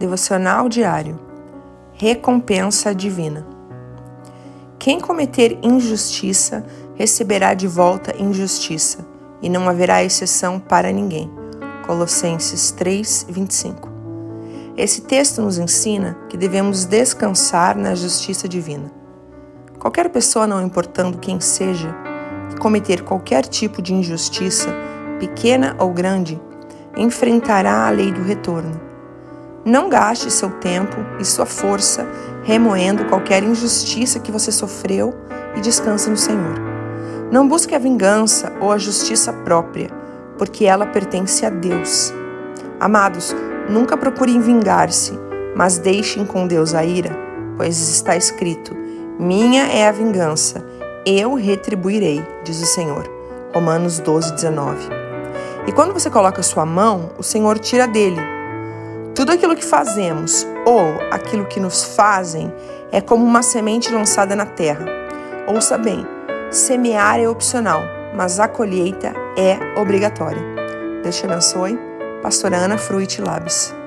Devocional diário. Recompensa divina. Quem cometer injustiça receberá de volta injustiça, e não haverá exceção para ninguém. Colossenses 3, 25. Esse texto nos ensina que devemos descansar na justiça divina. Qualquer pessoa, não importando quem seja, que cometer qualquer tipo de injustiça, pequena ou grande, enfrentará a lei do retorno não gaste seu tempo e sua força remoendo qualquer injustiça que você sofreu e descanse no Senhor. Não busque a vingança ou a justiça própria, porque ela pertence a Deus. Amados, nunca procurem vingar-se, mas deixem com Deus a ira, pois está escrito: Minha é a vingança, eu retribuirei, diz o Senhor. Romanos 12, 19. E quando você coloca sua mão, o Senhor tira dele tudo aquilo que fazemos ou aquilo que nos fazem é como uma semente lançada na terra. Ouça bem: semear é opcional, mas a colheita é obrigatória. Deus te abençoe. Pastora Ana Fruit Labs.